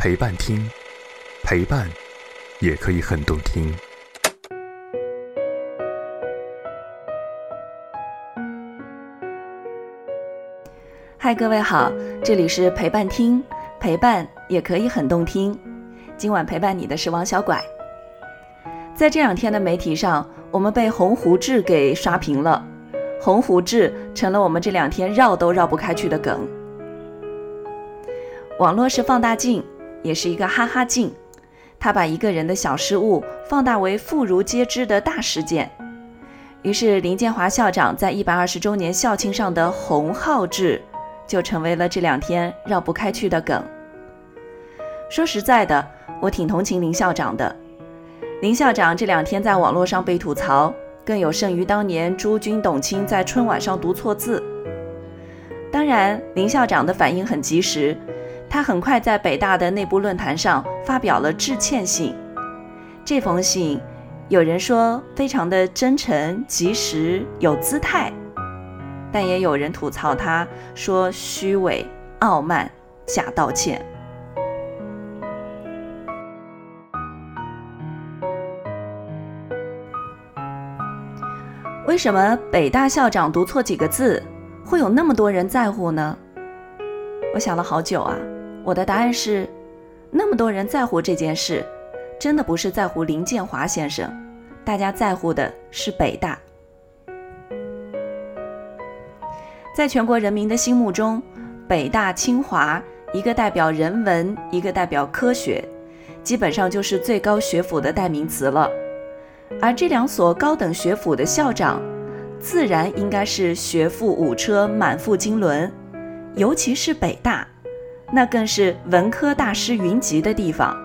陪伴听，陪伴也可以很动听。嗨，各位好，这里是陪伴听，陪伴也可以很动听。今晚陪伴你的是王小拐。在这两天的媒体上，我们被鸿鹄志给刷屏了，鸿鹄志成了我们这两天绕都绕不开去的梗。网络是放大镜，也是一个哈哈镜，他把一个人的小失误放大为妇孺皆知的大事件。于是林建华校长在一百二十周年校庆上的红号志。就成为了这两天绕不开去的梗。说实在的，我挺同情林校长的。林校长这两天在网络上被吐槽，更有甚于当年朱军、董卿在春晚上读错字。当然，林校长的反应很及时，他很快在北大的内部论坛上发表了致歉信。这封信，有人说非常的真诚、及时、有姿态。但也有人吐槽他，说虚伪、傲慢、假道歉。为什么北大校长读错几个字，会有那么多人在乎呢？我想了好久啊，我的答案是：那么多人在乎这件事，真的不是在乎林建华先生，大家在乎的是北大。在全国人民的心目中，北大、清华，一个代表人文，一个代表科学，基本上就是最高学府的代名词了。而这两所高等学府的校长，自然应该是学富五车，满腹经纶。尤其是北大，那更是文科大师云集的地方。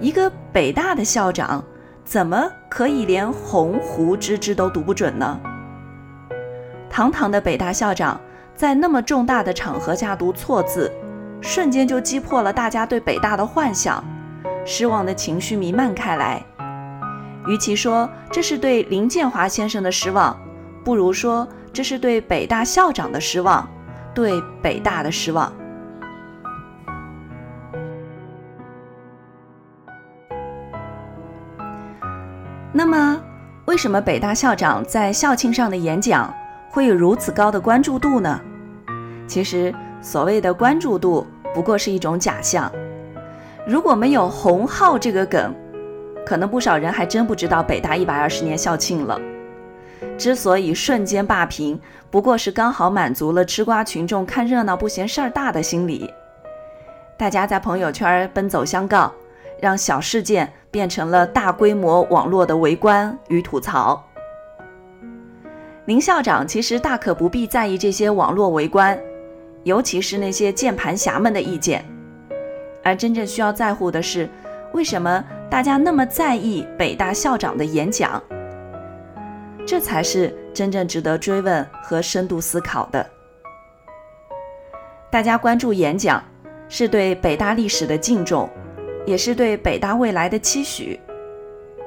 一个北大的校长，怎么可以连鸿鹄之之都读不准呢？堂堂的北大校长，在那么重大的场合下读错字，瞬间就击破了大家对北大的幻想，失望的情绪弥漫开来。与其说这是对林建华先生的失望，不如说这是对北大校长的失望，对北大的失望。什么北大校长在校庆上的演讲？会有如此高的关注度呢？其实所谓的关注度不过是一种假象。如果没有“红号”这个梗，可能不少人还真不知道北大一百二十年校庆了。之所以瞬间霸屏，不过是刚好满足了吃瓜群众看热闹不嫌事儿大的心理。大家在朋友圈奔走相告，让小事件变成了大规模网络的围观与吐槽。林校长其实大可不必在意这些网络围观，尤其是那些键盘侠们的意见，而真正需要在乎的是，为什么大家那么在意北大校长的演讲？这才是真正值得追问和深度思考的。大家关注演讲，是对北大历史的敬重，也是对北大未来的期许。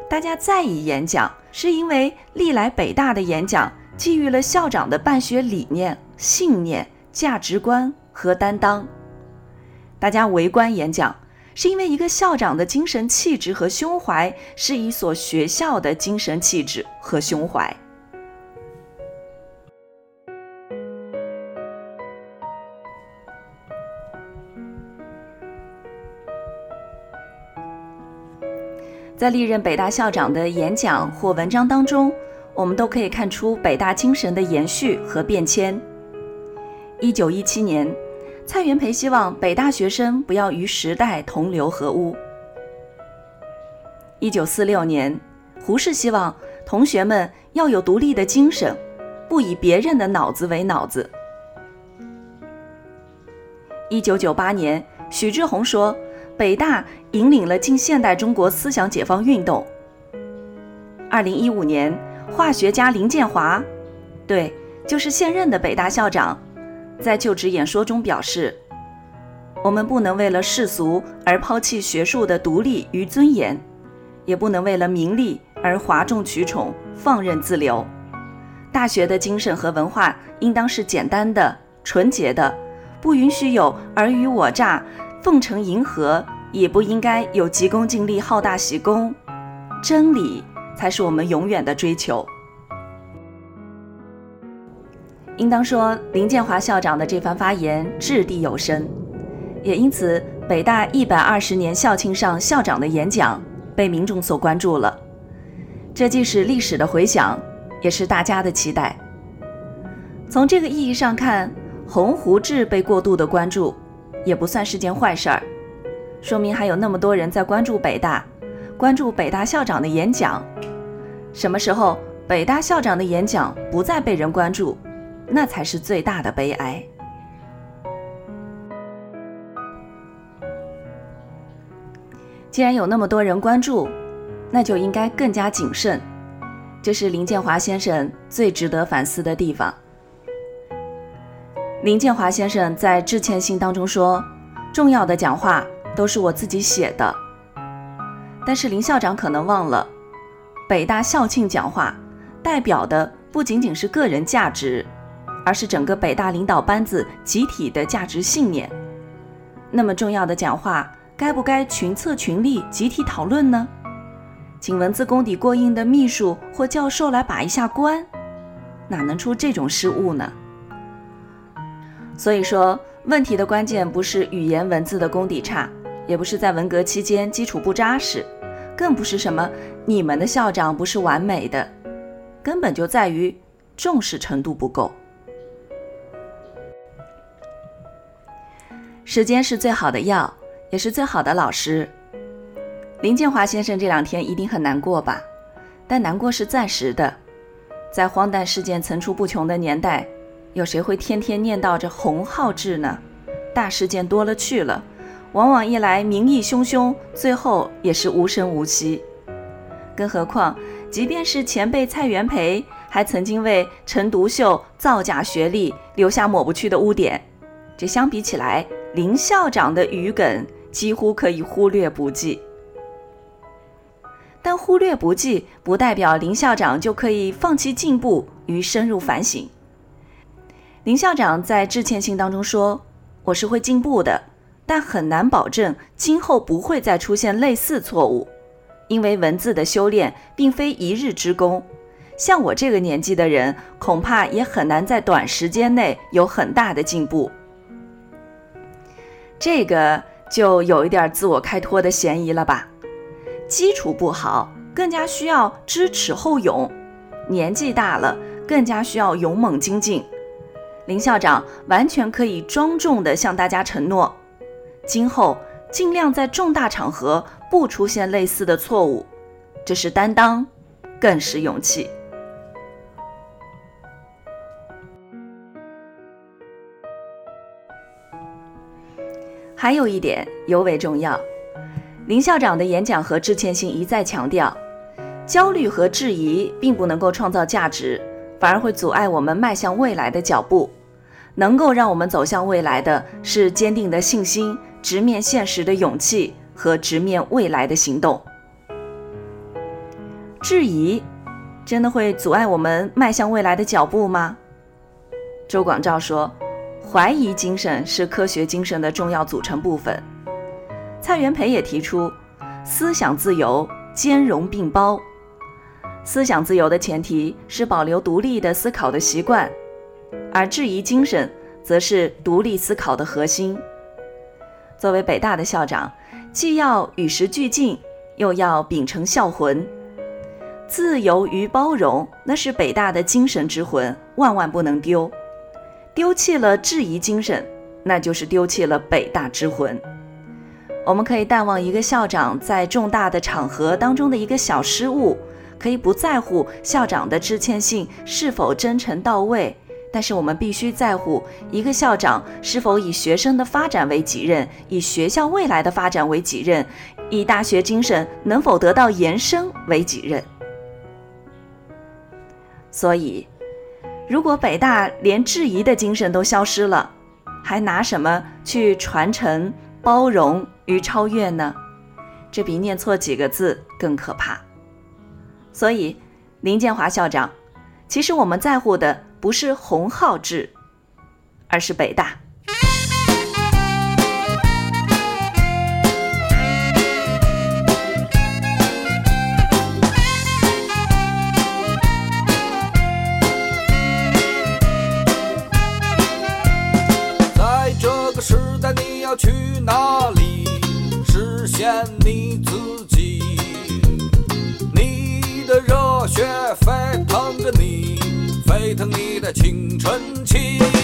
大家在意演讲，是因为历来北大的演讲。寄予了校长的办学理念、信念、价值观和担当。大家围观演讲，是因为一个校长的精神气质和胸怀是一所学校的精神气质和胸怀。在历任北大校长的演讲或文章当中。我们都可以看出北大精神的延续和变迁。一九一七年，蔡元培希望北大学生不要与时代同流合污。一九四六年，胡适希望同学们要有独立的精神，不以别人的脑子为脑子。一九九八年，许志宏说，北大引领了近现代中国思想解放运动。二零一五年。化学家林建华，对，就是现任的北大校长，在就职演说中表示：“我们不能为了世俗而抛弃学术的独立与尊严，也不能为了名利而哗众取宠、放任自流。大学的精神和文化应当是简单的、纯洁的，不允许有尔虞我诈、奉承迎合，也不应该有急功近利、好大喜功。真理才是我们永远的追求。应当说，林建华校长的这番发言掷地有声，也因此，北大一百二十年校庆上校长的演讲被民众所关注了。这既是历史的回响，也是大家的期待。从这个意义上看，洪湖志被过度的关注，也不算是件坏事儿，说明还有那么多人在关注北大，关注北大校长的演讲。什么时候北大校长的演讲不再被人关注，那才是最大的悲哀。既然有那么多人关注，那就应该更加谨慎，这是林建华先生最值得反思的地方。林建华先生在致歉信当中说：“重要的讲话都是我自己写的。”但是林校长可能忘了，北大校庆讲话代表的不仅仅是个人价值，而是整个北大领导班子集体的价值信念。那么重要的讲话，该不该群策群力集体讨论呢？请文字功底过硬的秘书或教授来把一下关，哪能出这种失误呢？所以说，问题的关键不是语言文字的功底差，也不是在文革期间基础不扎实，更不是什么你们的校长不是完美的，根本就在于重视程度不够。时间是最好的药，也是最好的老师。林建华先生这两天一定很难过吧？但难过是暂时的。在荒诞事件层出不穷的年代，有谁会天天念叨着洪浩志呢？大事件多了去了，往往一来民意汹汹，最后也是无声无息。更何况，即便是前辈蔡元培，还曾经为陈独秀造假学历留下抹不去的污点。这相比起来，林校长的愚梗几乎可以忽略不计。但忽略不计，不代表林校长就可以放弃进步与深入反省。林校长在致歉信当中说：“我是会进步的，但很难保证今后不会再出现类似错误，因为文字的修炼并非一日之功。像我这个年纪的人，恐怕也很难在短时间内有很大的进步。”这个就有一点自我开脱的嫌疑了吧？基础不好，更加需要知耻后勇；年纪大了，更加需要勇猛精进。林校长完全可以庄重地向大家承诺，今后尽量在重大场合不出现类似的错误。这是担当，更是勇气。还有一点尤为重要。林校长的演讲和致歉信一再强调，焦虑和质疑并不能够创造价值，反而会阻碍我们迈向未来的脚步。能够让我们走向未来的是坚定的信心、直面现实的勇气和直面未来的行动。质疑真的会阻碍我们迈向未来的脚步吗？周广照说，怀疑精神是科学精神的重要组成部分。蔡元培也提出，思想自由兼容并包。思想自由的前提是保留独立的思考的习惯，而质疑精神则是独立思考的核心。作为北大的校长，既要与时俱进，又要秉承校魂。自由与包容，那是北大的精神之魂，万万不能丢。丢弃了质疑精神，那就是丢弃了北大之魂。我们可以淡忘一个校长在重大的场合当中的一个小失误，可以不在乎校长的致歉信是否真诚到位，但是我们必须在乎一个校长是否以学生的发展为己任，以学校未来的发展为己任，以大学精神能否得到延伸为己任。所以，如果北大连质疑的精神都消失了，还拿什么去传承包容？与超越呢？这比念错几个字更可怕。所以，林建华校长，其实我们在乎的不是洪浩志而是北大。在这个时代你要去哪里？实现你自己。你的热血沸腾着你沸腾你的青春期。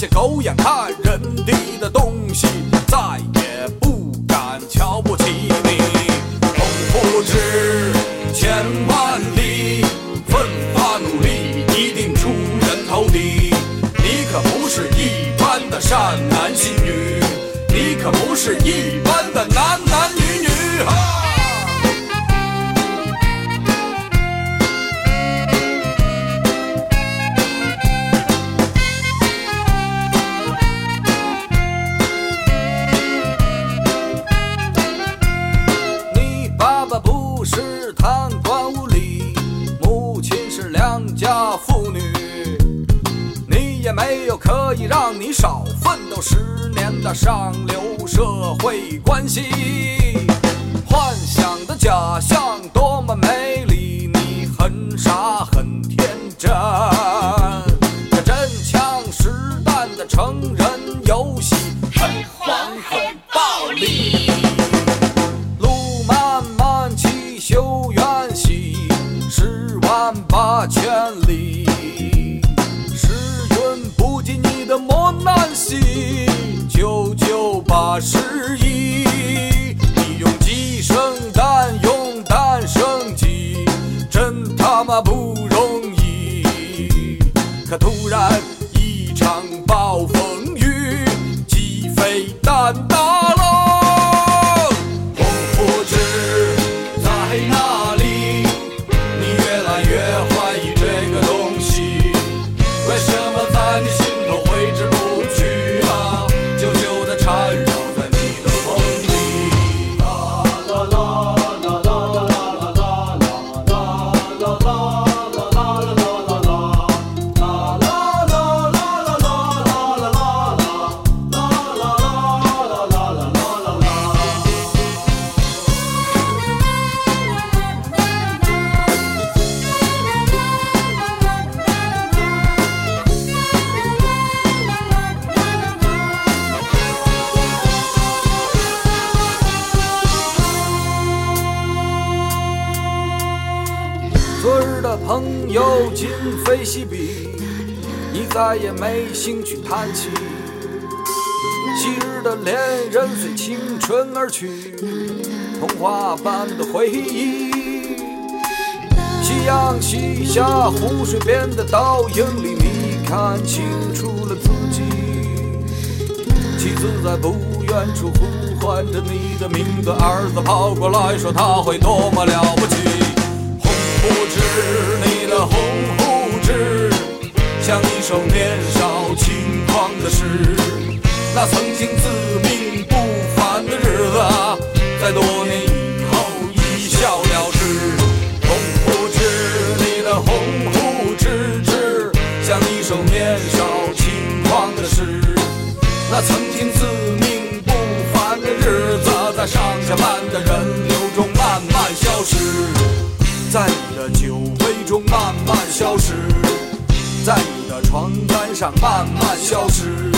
些狗眼看人低的东西再也不敢瞧不起你。功夫值千万里，奋发努力，一定出人头地。你可不是一般的善男信女，你可不是一般傻很天真。真他妈不容易。可突然一场暴风的朋友今非昔比，你再也没兴趣谈起。昔日的恋人随青春而去，童话般的回忆。夕阳西下，湖水边的倒影里，你看清楚了自己。妻子在不远处呼唤着你的名字，儿子跑过来说他会多么了不起。不知，你的鸿鹄志，像一首年少轻狂的诗。那曾经自命不凡的日子，在多年以后一笑了之。红胡子，你的红胡子子，像一首年少轻狂的诗。那曾经自命不凡的日子，在上下班的人流中慢慢消失，在你的酒杯中慢慢消失，在你的床单上慢慢消失，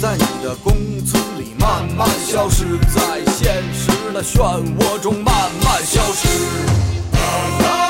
在你的公村里慢慢消失，在现实的漩涡中慢慢消失。